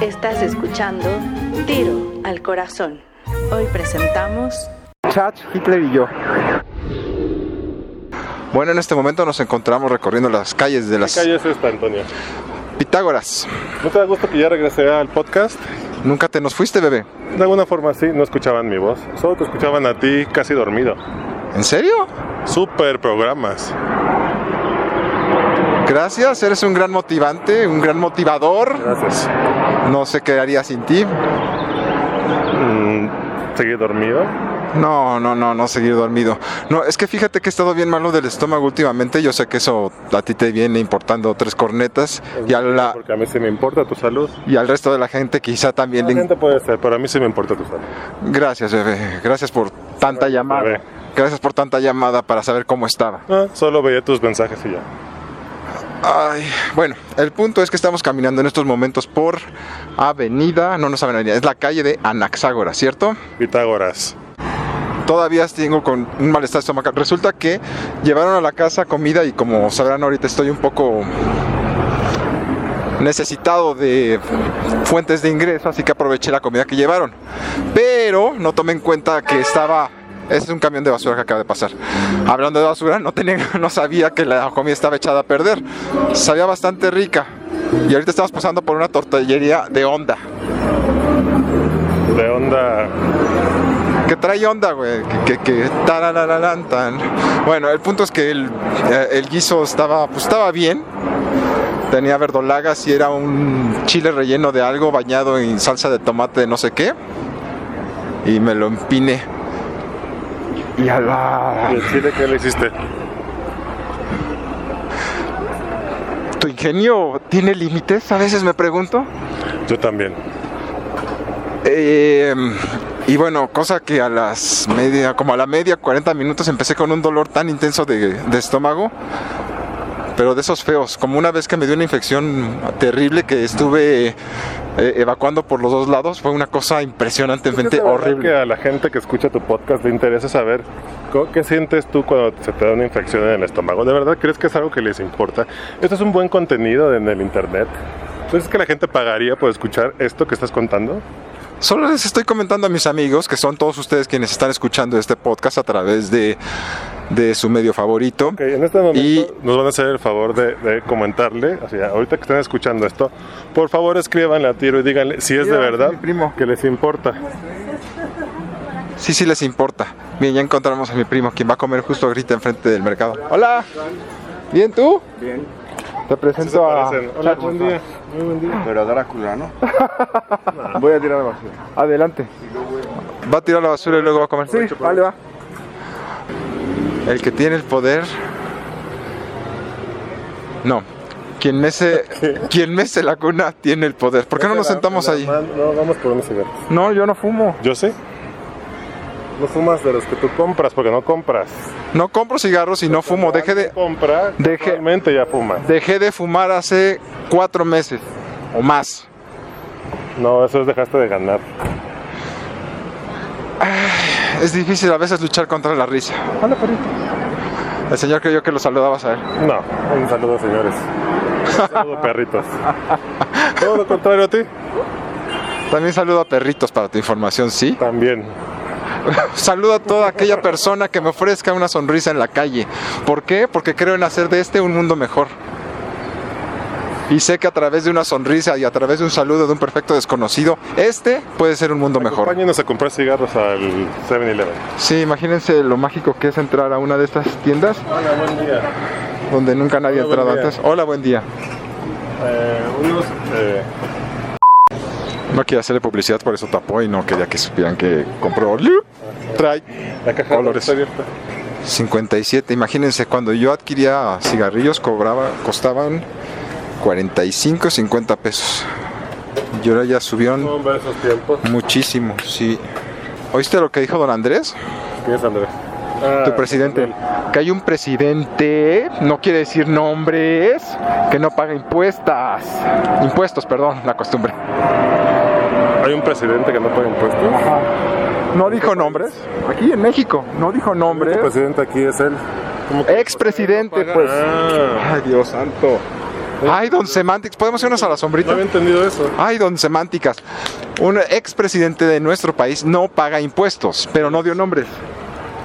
Estás escuchando Tiro al Corazón. Hoy presentamos Chat, Hitler y yo. Bueno, en este momento nos encontramos recorriendo las calles de ¿Qué las calle es esta, Antonio? Pitágoras. ¿No te da gusto que ya regresé al podcast? Nunca te nos fuiste, bebé. De alguna forma sí, no escuchaban mi voz. Solo te escuchaban a ti casi dormido. ¿En serio? Super programas. Gracias, eres un gran motivante, un gran motivador. Gracias. No sé qué haría sin ti. Mm, ¿Seguí dormido? No, no, no, no seguir dormido. No, es que fíjate que he estado bien malo del estómago últimamente. Yo sé que eso a ti te viene importando tres cornetas y a la, Porque a mí sí me importa tu salud. y al resto de la gente quizá también. La le- gente puede ser, pero a mí sí me importa tu salud. Gracias, bebé. Gracias por tanta llamada. bebé. Gracias por tanta llamada para saber cómo estaba. Ah, solo veía tus mensajes y ya. Ay, bueno, el punto es que estamos caminando en estos momentos por Avenida, no, no es Avenida, es la calle de Anaxágora, ¿cierto? Pitágoras. Todavía tengo con un malestar estomacal. Resulta que llevaron a la casa comida y como sabrán ahorita estoy un poco necesitado de fuentes de ingreso, así que aproveché la comida que llevaron. Pero no tomé en cuenta que estaba ese es un camión de basura que acaba de pasar. Hablando de basura, no, tenía, no sabía que la comida estaba echada a perder. Sabía bastante rica. Y ahorita estamos pasando por una tortillería de onda. De onda. Que trae onda, güey. Que, que, que tan. Bueno, el punto es que el, eh, el guiso estaba, pues estaba bien. Tenía verdolagas y era un chile relleno de algo bañado en salsa de tomate de no sé qué. Y me lo empiné. Y a la... ¿Y el chile qué le hiciste? ¿Tu ingenio tiene límites? A veces me pregunto. Yo también. Eh, y bueno, cosa que a las media, como a la media, 40 minutos empecé con un dolor tan intenso de, de estómago, pero de esos feos, como una vez que me dio una infección terrible que estuve eh, evacuando por los dos lados, fue una cosa impresionantemente Es de verdad horrible. que a la gente que escucha tu podcast le interesa saber qué sientes tú cuando se te da una infección en el estómago. ¿De verdad crees que es algo que les importa? Esto es un buen contenido en el internet. ¿Entonces que la gente pagaría por escuchar esto que estás contando? Solo les estoy comentando a mis amigos, que son todos ustedes quienes están escuchando este podcast a través de, de su medio favorito. Ok, en este momento Y- nos van a hacer el favor de, de comentarle, o sea, ahorita que están escuchando esto, por favor escríbanle a Tiro y díganle si es de verdad primo. que les importa. Sí, sí les importa. Bien, ya encontramos a mi primo, quien va a comer justo ahorita enfrente del mercado. Hola. ¿Bien tú? Bien, Te presento a... Hola, buen día. Muy buen día. pero Drácula, ¿no? Voy a tirar la basura. Adelante. Va a tirar la basura y luego va a comer. Sí, vale, va. El que tiene el poder... No. Quien mece, quien mece la cuna tiene el poder. ¿Por qué no nos sentamos ahí? No, vamos por unos cigarros. No, yo no fumo. Yo sé. No fumas de los que tú compras porque no compras. No compro cigarros y no fumo. Dejé de, comprar. Deje- Realmente ya fumas. dejé de fumar hace cuatro meses o más. No, eso es dejaste de ganar. Es difícil a veces luchar contra la risa. Hola, perrito. El señor creyó que lo saludabas a él. No, un saludo señores. Un saludo perritos. Todo lo contrario a ti. También saludo a perritos para tu información, ¿sí? También. Saludo a toda aquella persona que me ofrezca una sonrisa en la calle. ¿Por qué? Porque creo en hacer de este un mundo mejor. Y sé que a través de una sonrisa y a través de un saludo de un perfecto desconocido, este puede ser un mundo mejor. Acompáñenos a comprar cigarros al 7-Eleven. Sí, imagínense lo mágico que es entrar a una de estas tiendas Hola, buen día. donde nunca nadie ha Hola, buen entrado antes. Hola, buen día. Eh, unos, eh, No quería hacerle publicidad, por eso tapó y no quería que supieran que compró. Trae la caja Colores. está abierta. 57. Imagínense, cuando yo adquiría cigarrillos cobraba, costaban 45, 50 pesos. Y ahora ya subieron Hombre, esos tiempos. muchísimo, sí. ¿Oíste lo que dijo don Andrés? ¿Quién es Andrés? Tu presidente. Que hay un presidente, no quiere decir nombres, que no paga impuestos. Impuestos, perdón, la costumbre. Hay un presidente que no paga impuestos. No dijo nombres. Aquí en México, no dijo nombres. El presidente aquí es él. ¿Cómo que- Expresidente, paga? pues. Ah, Ay, Dios santo. Ay, don Semantics, ¿podemos irnos a la No sombrita? había entendido eso. Ay, don Semánticas. Un expresidente de nuestro país no paga impuestos, pero no dio nombres.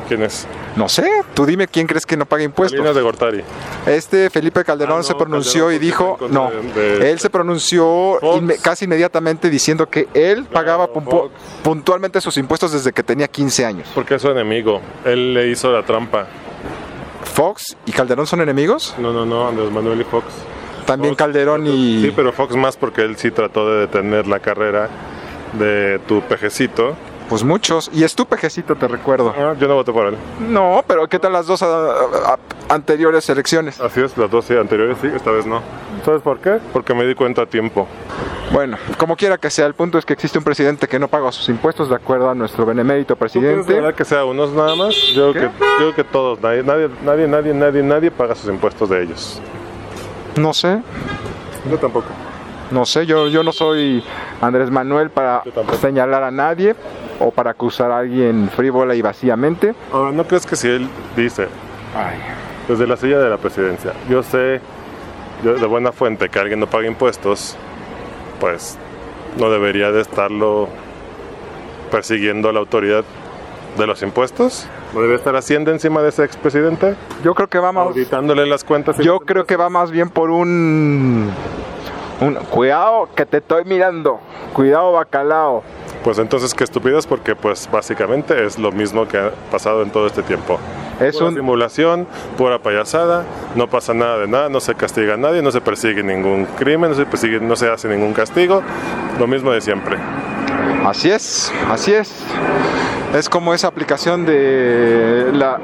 ¿Quién es? No sé, tú dime quién crees que no paga impuestos. Salinas de Gortari. Este Felipe Calderón Ah, no, se pronunció Calderón y dijo, no, de- de- él se pronunció inme- casi inmediatamente diciendo que él pagaba Fox. puntualmente sus impuestos desde que tenía 15 años. Porque es su enemigo. Él le hizo la trampa. Fox y Calderón son enemigos, No, no, no, Andrés Manuel y Fox. También Fox- Calderón y... Sí, pero Fox más porque él sí trató de detener la carrera de tu pejecito. Pues muchos, y es tu pejecito, te recuerdo. Ah, yo no voté por él. No, pero ¿qué tal las dos ah, ah, anteriores elecciones? Así es, las dos sí, anteriores sí, esta vez no. ¿Sabes por qué? Porque me di cuenta a tiempo. Bueno, como quiera que sea, el punto es que existe un presidente que no paga sus impuestos de acuerdo a nuestro benemérito ¿Tú presidente. verdad que sea unos nada más? Yo creo que, yo creo que todos, nadie, nadie, nadie, nadie, nadie, nadie paga sus impuestos de ellos. No sé, Yo tampoco. no sé, yo, yo no soy Andrés Manuel para señalar a nadie o para acusar a alguien frívola y vacíamente. Ahora, ¿no crees que si él dice, desde la silla de la presidencia, yo sé yo de buena fuente que alguien no paga impuestos, pues no debería de estarlo persiguiendo a la autoridad de los impuestos? ¿No debe estar haciendo encima de ese expresidente? Yo creo que va más, Auditándole las cuentas. yo creo que va más bien por un, un cuidado que te estoy mirando, cuidado bacalao. Pues entonces qué estupidez porque pues básicamente es lo mismo que ha pasado en todo este tiempo. Es Pura un simulación, pura payasada, no pasa nada de nada, no se castiga a nadie, no se persigue ningún crimen, no se persigue, no se hace ningún castigo, lo mismo de siempre. Así es, así es. Es como esa aplicación de la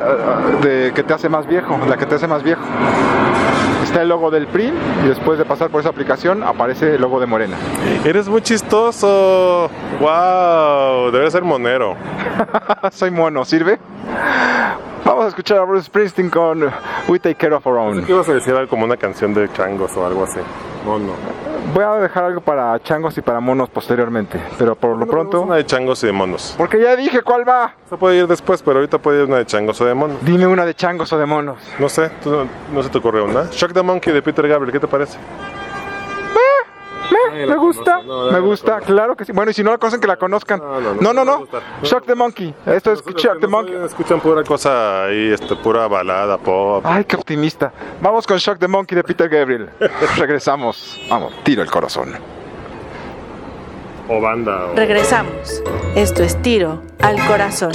de que te hace más viejo, la que te hace más viejo. Está el logo del PRI y después de pasar por esa aplicación aparece el logo de Morena. Eres muy chistoso. Wow, debe ser monero. Soy mono, ¿sirve? Vamos a escuchar a Bruce Springsteen con We Take Care of Our Own. ¿Qué ibas a decir algo como una canción de changos o algo así? Mono. Voy a dejar algo para changos y para monos posteriormente, pero por lo pronto... Una de changos y de monos. Porque ya dije cuál va. Se puede ir después, pero ahorita puede ir una de changos o de monos. Dime una de changos o de monos. No sé, ¿tú no, no se te ocurre una? Shock the Monkey de Peter Gabriel, ¿qué te parece? Me, me gusta, me gusta, claro que sí. Bueno, y si no la conocen, que la conozcan. No, no, no, No, no, no me no. gusta. Shock the Monkey. Esto es Shock the Monkey. Escuchan pura cosa ahí, este, pura balada, pop. Ay, qué optimista. Vamos con Shock the Monkey de Peter Gabriel. Regresamos. Vamos, tiro el corazón. O banda. o- Regresamos. Esto es Tiro al Corazón.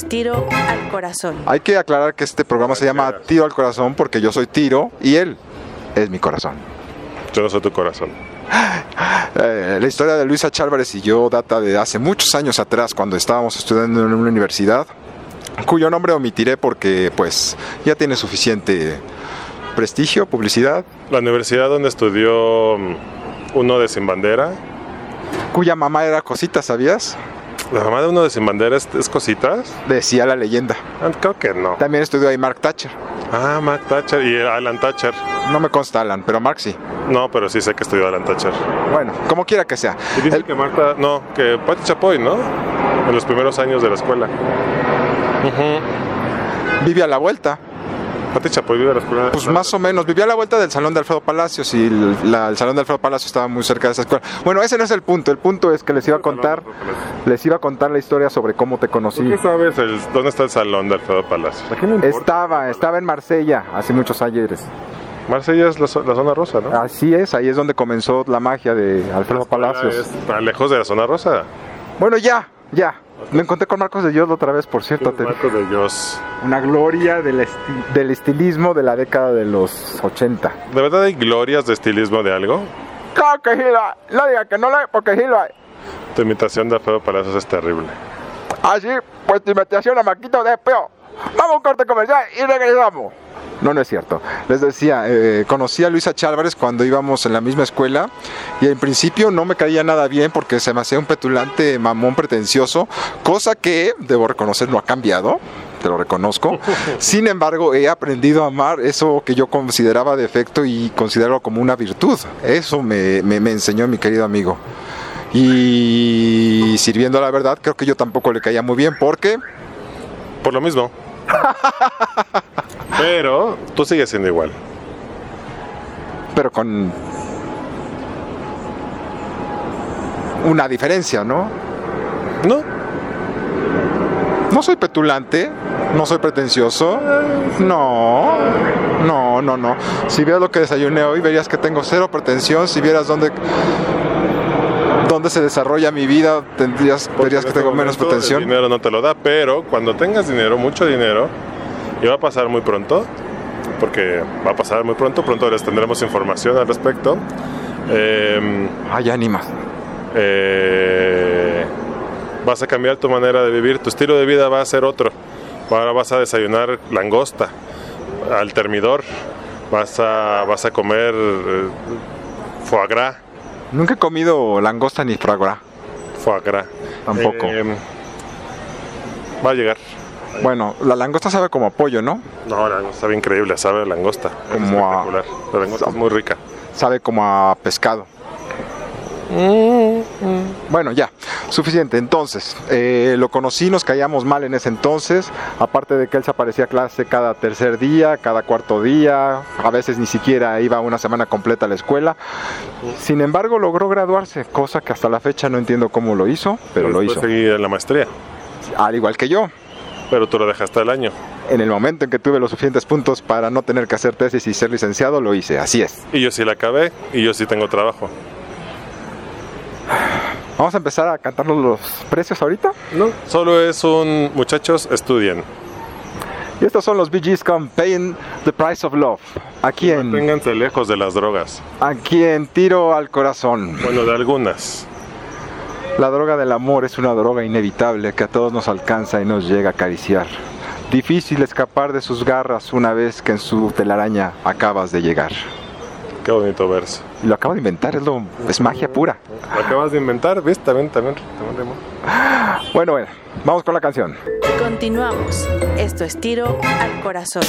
Es tiro al corazón. Hay que aclarar que este programa se llama Tiro al Corazón porque yo soy Tiro y él es mi corazón. Yo no soy tu corazón. Eh, la historia de Luisa Chálvarez y yo data de hace muchos años atrás cuando estábamos estudiando en una universidad cuyo nombre omitiré porque pues ya tiene suficiente prestigio, publicidad, La universidad donde estudió mm, uno de Sin Bandera. cuya mamá era cosita, ¿sabías? La mamá de uno de Sin Bandera es, Cositas. Decía la leyenda. Ah, Creo que no. También estudió ahí Mark Thatcher. Ah, Mark Thatcher y Alan Thatcher. No me consta Alan, pero Mark sí. No, pero sí sé que estudió Alan Thatcher. Bueno, como quiera que sea. Y dice El- que Marta, no, que Patti Chapoy, ¿no? En los primeros años de la escuela. vive a la vuelta. Patti Chapoy vive en la escuela. Pues más o menos, vivía a la vuelta del salón de Alfredo Palacios y el, la- el salón de Alfredo Palacios estaba muy cerca de esa escuela. Bueno, ese no es el punto, el punto es que les iba a contar, les iba a contar la historia sobre cómo te conocí. ¿Por qué sabes el- dónde está el salón de Alfredo Palacio? ¿A quién le importa? Estaba, estaba en Marsella hace muchos ayeres. Marsella es la, la zona rosa, ¿no? Así es, ahí es donde comenzó la magia de Alfredo Palacios. Está lejos de la zona rosa. Bueno, ya, ya. Me encontré con Marcos de Dios otra vez, por cierto. te- Marcos de Dios. Una gloria del, esti- del estilismo de la década de los 80. ¿De verdad hay glorias de estilismo de algo? Claro que sí lo hay. No diga que no lo hay, porque sí lo hay. Tu imitación de Alfredo Palacios es terrible. Así, pues tu invitación a Maquito de Peo. Vamos a un corte comercial y regresamos. No, no es cierto. Les decía, eh, conocí a Luisa Chálvarez cuando íbamos en la misma escuela y en principio no me caía nada bien porque se me hacía un petulante mamón pretencioso, cosa que, debo reconocer, no ha cambiado, te lo reconozco. Sin embargo, he aprendido a amar eso que yo consideraba defecto y considero como una virtud. Eso me, me- me enseñó mi querido amigo. Y sirviendo a la verdad, creo que yo tampoco le caía muy bien porque Por lo mismo. Pero tú sigues siendo igual. pero con una diferencia, ¿no? ¿No? No soy petulante, no soy pretencioso, no, no, no, no. Si vieras lo que desayuné hoy, verías que tengo cero pretensión. Si vieras dónde, dónde se desarrolla mi vida, tendrías, verías que este tengo menos pretensión. El dinero no te lo da, pero cuando tengas dinero, mucho dinero, y va a pasar muy pronto, porque va a pasar muy pronto, pronto les tendremos información al respecto. eh, Ay, ánimas. eh, vas a cambiar tu manera de vivir, tu estilo de vida va a ser otro. Ahora vas a desayunar langosta al termidor, vas a, vas a comer eh, foie gras, Nunca he comido langosta ni fragora. foie. Tampoco. Eh, va a llegar. Bueno, la langosta sabe como a pollo, ¿no? No, la langosta sabe increíble, sabe a langosta. Como a-. La langosta es muy rica. Sabe como a pescado. Bueno, ya, suficiente. Entonces, eh, lo conocí, nos caíamos mal en ese entonces. Aparte de que él se aparecía a clase cada tercer día, cada cuarto día, a veces ni siquiera iba una semana completa a la escuela. Sin embargo, logró graduarse, cosa que hasta la fecha no entiendo cómo lo hizo, pero lo hizo. seguí en la maestría, Al igual que yo. pero tú lo dejaste al año. En el momento en que tuve los suficientes puntos para no tener que hacer tesis y ser licenciado, lo hice. Así es. Y yo sí la acabé y yo sí tengo trabajo. Vamos a empezar a cantarnos los precios ahorita. No, solo es un muchachos estudien. Y estos son los Gees con Paying the Price of Love. Aquí en, Ténganse lejos de las drogas. aquí en Tiro al Corazón. Bueno, de algunas. La droga del amor es una droga inevitable que a todos nos alcanza y nos llega a acariciar. Difícil escapar de sus garras una vez que en su telaraña acabas de llegar. Qué bonito verso. Y lo acabo de inventar, es, lo, es magia pura. Lo acabas de inventar, ¿ves? También, también, también rimó. Bueno, bueno, vamos con la canción. Continuamos. Esto es tiro al corazón.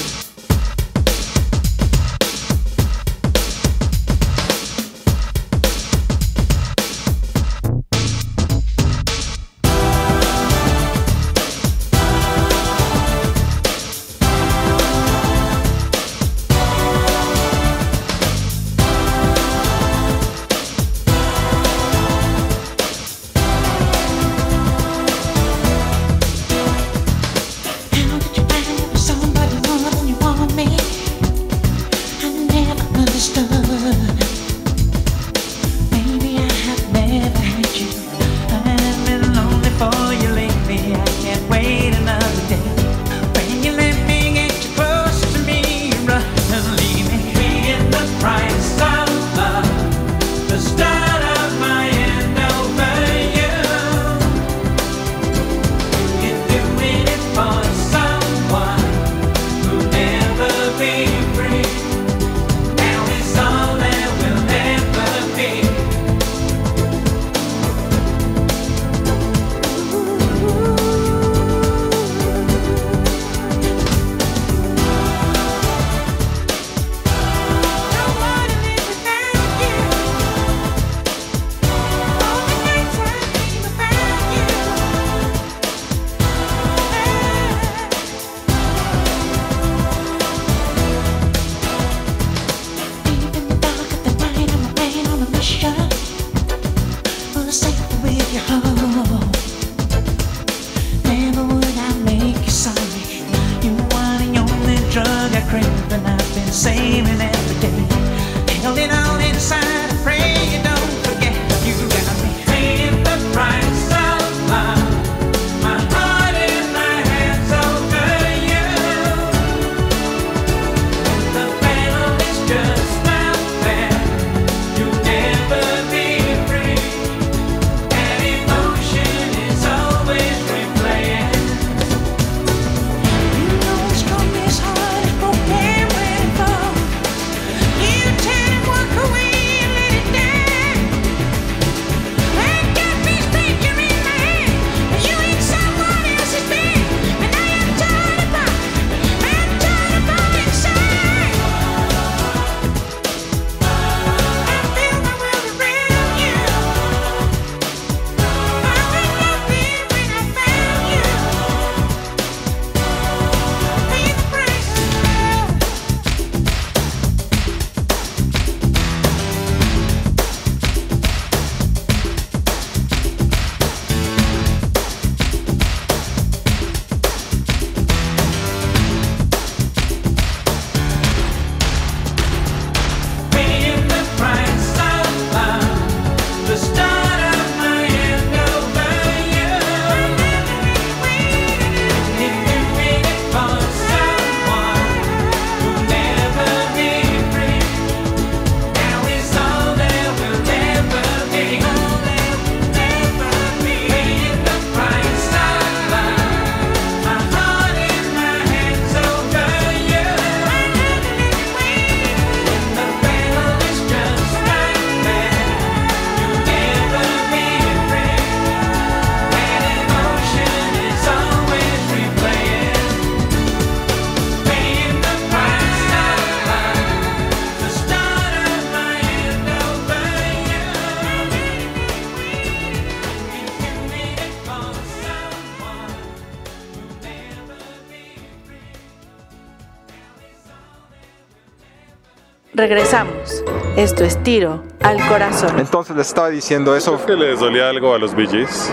Esto es tiro al corazón. Entonces les estaba diciendo eso. ¿Que les dolía algo a los Gees?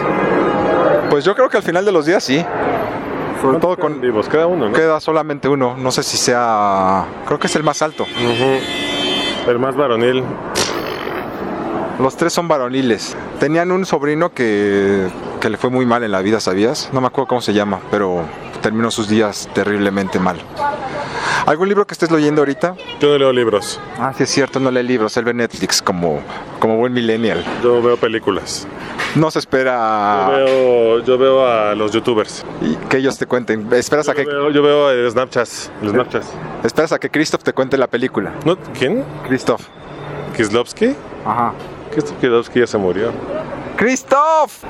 Pues yo creo que al final de los días sí. Sobre todo con... vivos, cada uno, ¿no? Queda solamente uno. No sé si sea... Creo que es el más alto. El más varonil. Los tres son varoniles. Tenían un sobrino que, que le fue muy mal en la vida, ¿sabías? No me acuerdo cómo se llama, pero terminó sus días terriblemente mal. ¿Algún libro que estés leyendo ahorita? Yo no leo libros, Ah, sí es cierto, no lee libros, él ve Netflix como, como buen millennial. yo veo películas. No se Yo espera veo, yo veo a los youtubers. y que ellos te cuenten. Esperas a Yo que, veo, yo veo eh, Snapchats. Los Snapchats. esperas a que Christoph te cuente la película. ¿No? ¿Quién? Christoph. ¿Kislovsky? Ajá. Christoph Kislovsky ya se murió. ¡Christoph!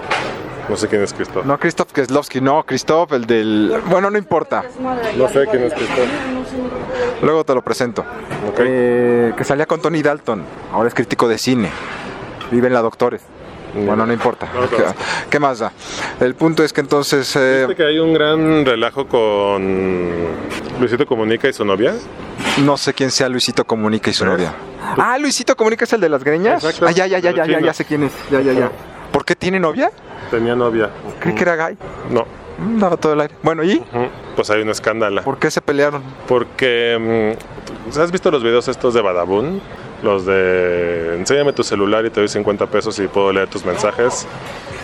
No sé quién es Christoph. No, Christoph Kieslowski, no, Christoph, el del... Bueno, no importa. No sé quién es Christoph. Luego te lo presento. Ok. Eh, que salía con Tony Dalton. Ahora es crítico de cine. Vive en la Doctores. Bueno, no importa. No ¿Qué, más da? El punto es que entonces... eh, ¿Viste que hay un gran relajo con Luisito Comunica y su novia? no sé quién sea Luisito Comunica y su novia. Ah, Luisito Comunica es el de las greñas. Exacto. Ah, ya, ya, ya, ya, ya, chino. ya sé quién es. Ya, ya, ya. ¿Por qué tiene novia? Tenía novia. Creí que era gay. No. Mm, Daba todo el aire. Bueno, ¿y? Pues hay un escándalo. ¿Por qué se pelearon? Porque, mm, ¿has visto los videos estos de Badabun? Los de, enséñame tu celular y te doy 50 pesos y puedo leer tus mensajes.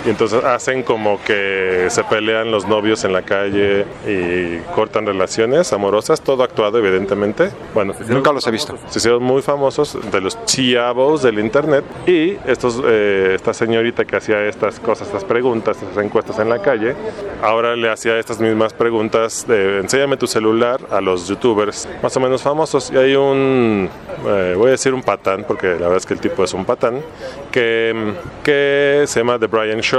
Y entonces hacen como que se pelean los novios en la calle y cortan relaciones amorosas, todo actuado evidentemente. Bueno, Nunca los he visto. se hicieron muy famosos de los chiavos del internet y estos, eh, esta señorita que hacía estas cosas, estas preguntas, estas encuestas en la calle, ahora le hacía estas mismas preguntas de enséñame tu celular a los youtubers más o menos famosos y hay un, eh, voy a decir un patán porque la verdad es que el tipo es un patán, que, que se llama The Brian Show,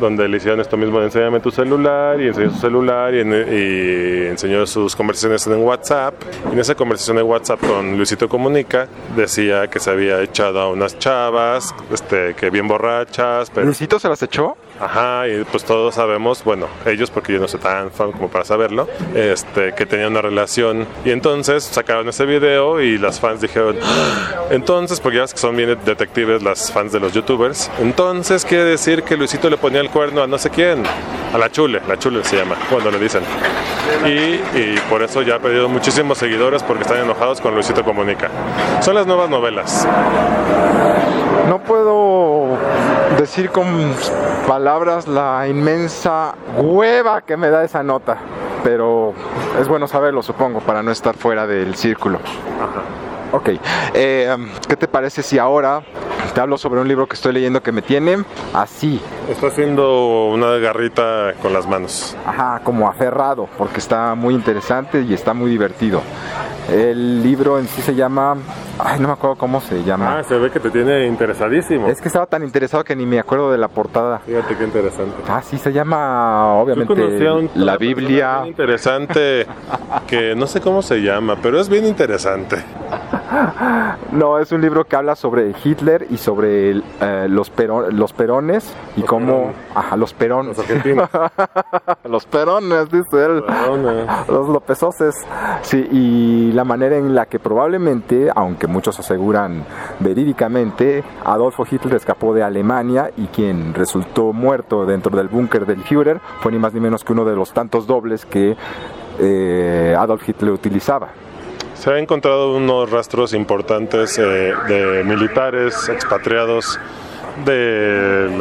donde le hicieron esto mismo de enséñame tu celular y enseñó su celular y, en- y enseñó sus conversaciones en WhatsApp. Y en esa conversación de WhatsApp con Luisito Comunica decía que se había echado a unas chavas, este, que bien borrachas, pero ¿Luisito se las echó? Ajá, y pues todos sabemos, bueno, ellos porque yo no soy tan fan como para saberlo, este, que tenían una relación. Y entonces sacaron ese video y las fans dijeron, "Ah". entonces, porque ya ves que son bien detectives las fans de los youtubers, entonces quiere decir que Luisito le ponía el cuerno a no sé quién, a la chule, la chule se llama, cuando le dicen. Y, y por eso ya ha perdido muchísimos seguidores porque están enojados con Luisito Comunica. Son las nuevas novelas. No puedo decir con palabras la inmensa hueva que me da esa nota, pero es bueno saberlo, supongo, para no estar fuera del círculo. Ok, eh, ¿qué te parece si ahora te hablo sobre un libro que estoy leyendo que me tiene así, Está haciendo una garrita con las manos. ajá, como aferrado, porque está muy interesante y está muy divertido. El libro en sí se llama, ay, no me acuerdo cómo se llama. Ah, se ve que te tiene interesadísimo. Es que estaba tan interesado que ni me acuerdo de la portada. Fíjate qué interesante. Ah, sí, se llama obviamente la Biblia. interesante que no sé cómo se llama, pero es bien interesante. No, es un libro que habla sobre Hitler y sobre el, eh, los, pero- los perones y Los cómo... perones. Ajá, los perones. Los argentinos. los perones, dice él. Perdona. Los Lopezoses. Sí, y la manera en la que probablemente, aunque muchos aseguran verídicamente, Adolfo Hitler escapó de Alemania y quien resultó muerto dentro del búnker del Führer fue ni más ni menos que uno de los tantos dobles que eh, Adolf Hitler utilizaba. Se han encontrado unos rastros importantes eh, de militares expatriados del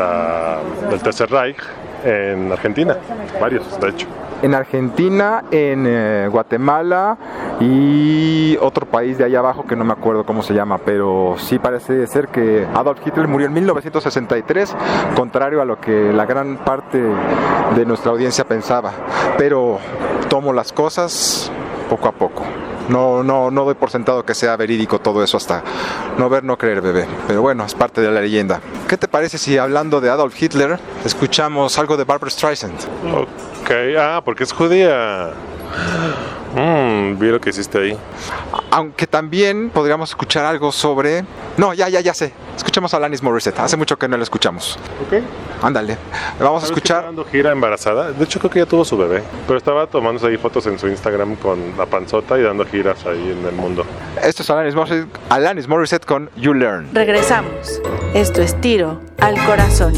Tercer Reich en Argentina, varios de hecho. En Argentina, en eh, Guatemala y otro país de allá abajo que no me acuerdo cómo se llama, pero sí parece ser que Adolf Hitler murió en 1963, contrario a lo que la gran parte de nuestra audiencia pensaba. Pero tomo las cosas poco a poco. No, no, no doy por sentado que sea verídico todo eso hasta no ver, no creer, bebé. Pero bueno, es parte de la leyenda. ¿Qué te parece si hablando de Adolf Hitler escuchamos algo de Barbara Streisand? Ok, ah, porque es judía. Mm, Mmm, vi lo que hiciste ahí. Aunque también podríamos escuchar algo sobre... No, ya, ya, ya sé. Escuchemos a Alanis Morissette. Hace mucho que no la escuchamos. Ok. Ándale. Vamos a ¿Sabes que está escuchar... dando gira embarazada. De hecho, creo que ya tuvo su bebé. Pero estaba tomándose ahí fotos en su Instagram con la panzota y dando giras ahí en el mundo. Esto es Alanis Morissette, Alanis Morissette con You Learn. Regresamos. Esto es tiro al corazón.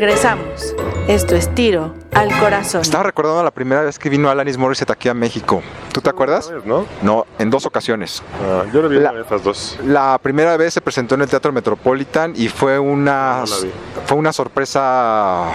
Regresamos. Esto es tiro al corazón. Estaba recordando la primera vez que vino Alanis Morissette aquí a México. ¿Tú te acuerdas? ¿Sabes, no? No, en dos ocasiones. Ah, yo lo vi La- de estas dos. La primera vez se presentó en el Teatro Metropolitan y fue una, No fue una sorpresa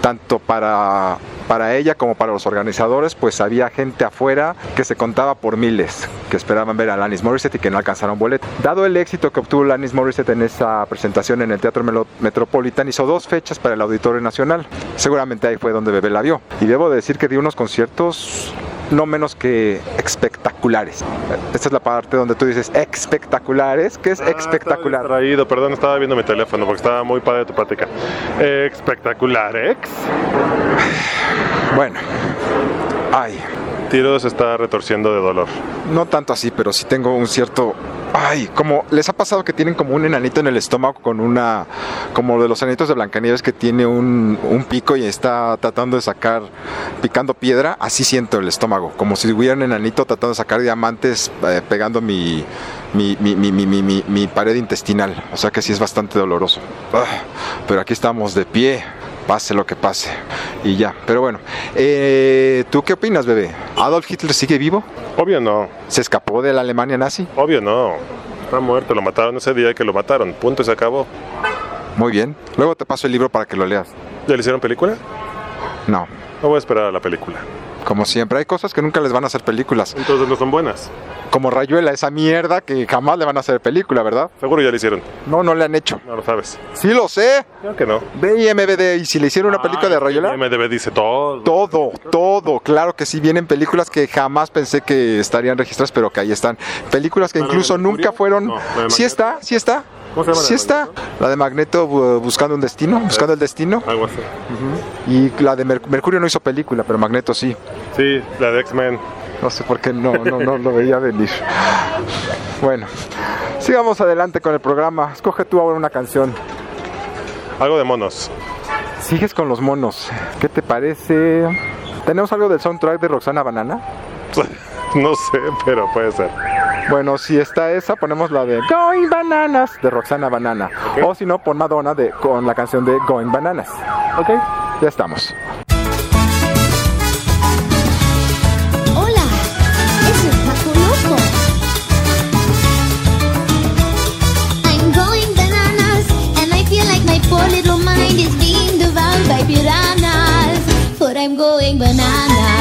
tanto para, para ella como para los organizadores, pues había gente afuera que se contaba por miles que esperaban ver a Alanis Morissette y que no alcanzaron boleto. Dado el éxito que obtuvo Alanis Morissette en esa presentación en el Teatro Metropolitan, hizo dos fechas para el Auditorio Nacional. Seguramente ahí fue donde Bebé la vio. Y debo decir que dio unos conciertos no menos que espectaculares. Esta es la parte donde tú dices espectaculares. ¿Qué es Ah, espectacular? distraído, perdón, estaba viendo mi teléfono porque estaba muy padre tu plática. Espectacular, ex. Bueno, ay, Tiro se está retorciendo de dolor. no tanto así, pero sí tengo un cierto. Ay, como les ha pasado que tienen como un enanito en el estómago con una. Como de los enanitos de Blancanieves que tiene un, un pico y está tratando de sacar. picando piedra. Así siento el estómago. Como si hubiera un enanito tratando de sacar diamantes eh, pegando mi mi, mi, mi, pared intestinal. O sea que sí es bastante doloroso. Ah, pero aquí estamos de pie. Pase lo que pase. Y ya. Pero bueno. eh, ¿Tú qué opinas, bebé? ¿Adolf Hitler sigue vivo? Obvio no, ¿Se escapó de la Alemania nazi? obvio no. Está muerto, lo mataron ese día que lo mataron. Punto, y se acabó. Muy bien. Luego te paso el libro para que lo leas. ¿Ya le hicieron película? No. No voy a esperar a la película. Como siempre, hay cosas que nunca les van a hacer películas. Entonces no son buenas. Como Rayuela, esa mierda que jamás le van a hacer película, ¿verdad? Seguro ya le hicieron. No, no le han hecho. No lo sabes. Sí lo sé. Creo que no. Ve y si le hicieron una película de Rayuela. MDB dice todo. Todo, todo, claro que sí, vienen películas que jamás pensé que estarían registradas, pero que ahí están. Películas que ¿La de incluso nunca fueron... No, ¿la de sí está, sí está. ¿Cómo se llama la Sí está. La de Magneto bu- buscando un destino, buscando el destino. Algo así. Y la de Mer- Mercurio no hizo película, pero Magneto sí. Sí, la de X-Men. No sé por qué no, no, no lo veía venir. Bueno, sigamos adelante con el programa. Escoge tú ahora una canción. Algo de monos. Sigues con los monos. ¿Qué te parece? ¿Tenemos algo del soundtrack de Roxana Banana? no sé, pero puede ser. Bueno, si está esa, ponemos la de Going Bananas de Roxana Banana. O si no, pon Madonna de, con la canción de Going Bananas. ¿Ok? Ya estamos. Hola, es el Paco Loco. I'm going bananas, and I feel like my poor little mind is being devoured by piranhas. But I'm going bananas.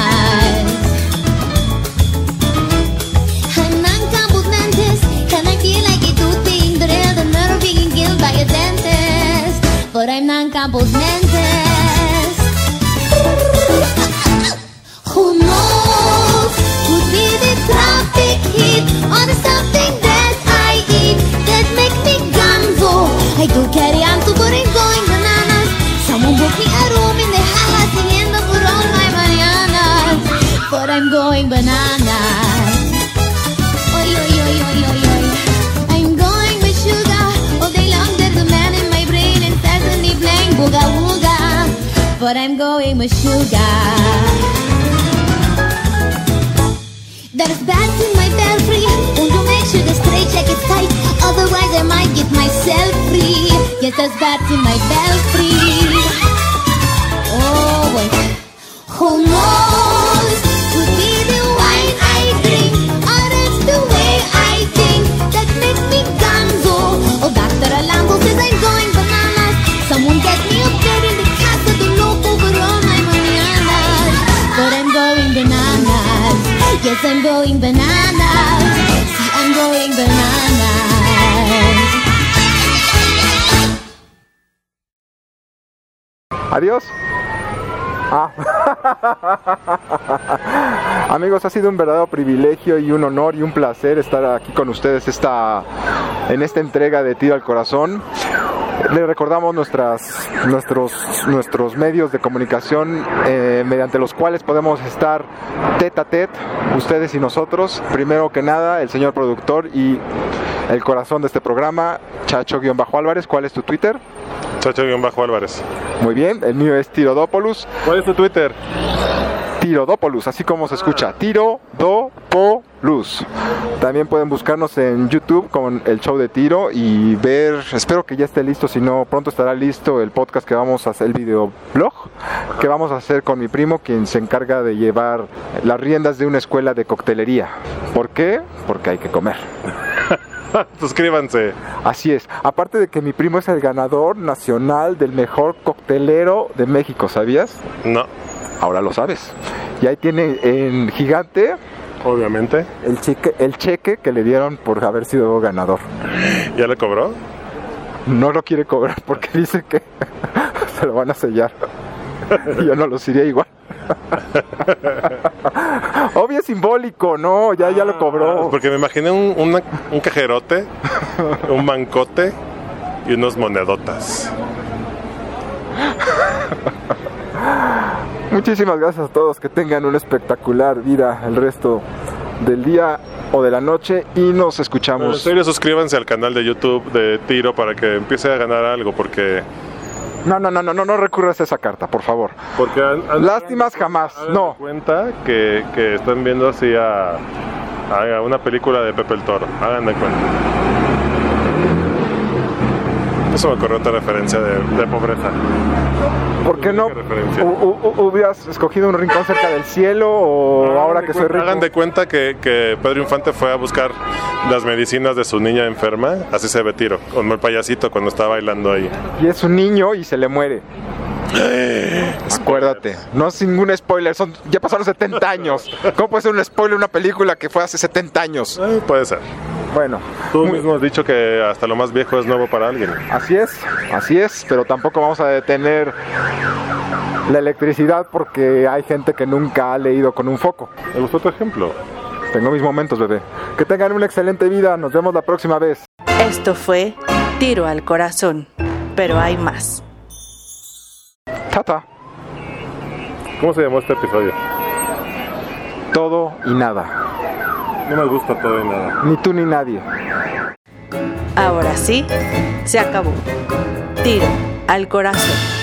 Dentist. But I'm non-complimented. Who knows? Could be the traffic hit or something that I eat that make me gonzo. I do carry on There's bats in my to make sure the is tight. Otherwise, I might get myself free. Yes, my belfry. Oh, boy. Who knows? Adiós. Ah. Amigos, ha sido un verdadero privilegio y un honor y un placer estar aquí con ustedes esta, en esta entrega de Tiro al Corazón. Les recordamos nuestras, nuestros, nuestros medios de comunicación eh, mediante los cuales podemos estar tete a tete, ustedes y nosotros. Primero que nada, el señor productor y el corazón de este programa, Chacho-Álvarez. ¿Cuál es tu Twitter? Chacho-Bajo Álvarez. Muy bien, el mío es Tirodópolis. ¿Cuál es tu Twitter? Tirodópolis, así como se escucha, Tirodópolis. También pueden buscarnos en YouTube con el show de tiro y ver, espero que ya esté listo, si no, pronto estará listo el podcast que vamos a hacer, el videoblog que vamos a hacer con mi primo, quien se encarga de llevar las riendas de una escuela de coctelería. ¿Por qué? Porque hay que comer. Suscríbanse. Así es. Aparte de que mi primo es el ganador nacional del mejor coctelero de México, ¿sabías? No, Ahora lo sabes. Y ahí tiene en gigante obviamente. el cheque, el cheque que le dieron por haber sido ganador. ¿Ya le cobró? No lo quiere cobrar porque dice que se lo van a sellar. Y yo no lo sería igual. Obvio es simbólico, no, ya, ya lo cobró. Ah, Porque me imaginé un, una- un cajerote, un mancote y unos monedotas. Muchísimas gracias a todos, que tengan una espectacular vida el resto del día o de la noche y nos En escuchamos. serio, suscríbanse al canal de YouTube de Tiro para que empiece a ganar algo, porque... No, no, no, no, no, no recurras a esa carta, por favor. porque han- han- Lástimas jamás, hagan no. cuenta que, que están viendo así a, a una película de Pepe el Toro. Hagan de cuenta. Eso me ocurrió otra referencia de, de pobreza. ¿Por qué no hubieras escogido un rincón cerca del cielo o Hagan ahora que soy cuenta- rico? Hagan de cuenta que, que Pedro Infante fue a buscar las medicinas de su niña enferma. Así se ve tiro, con el payasito cuando está bailando ahí. Y es un niño y se le muere. Acuérdate, no es ningún spoiler, son, ya pasaron 70 años. ¿Cómo puede ser un spoiler una película que fue hace 70 años? Puede ser. Bueno, Tú mismo has dicho que hasta lo más viejo es nuevo para alguien. así es, así es, pero tampoco vamos a detener la electricidad porque hay gente que nunca ha leído con un foco. Me gustó tu ejemplo. Tengo mis momentos, bebé. Que tengan una excelente vida, nos vemos la próxima vez. Esto fue Tiro al Corazón, pero hay más. Tata, ¿Cómo se llamó este episodio? todo y nada. No me gusta todo y nada. Ni tú ni nadie. Ahora sí, se acabó. Tiro al Corazón.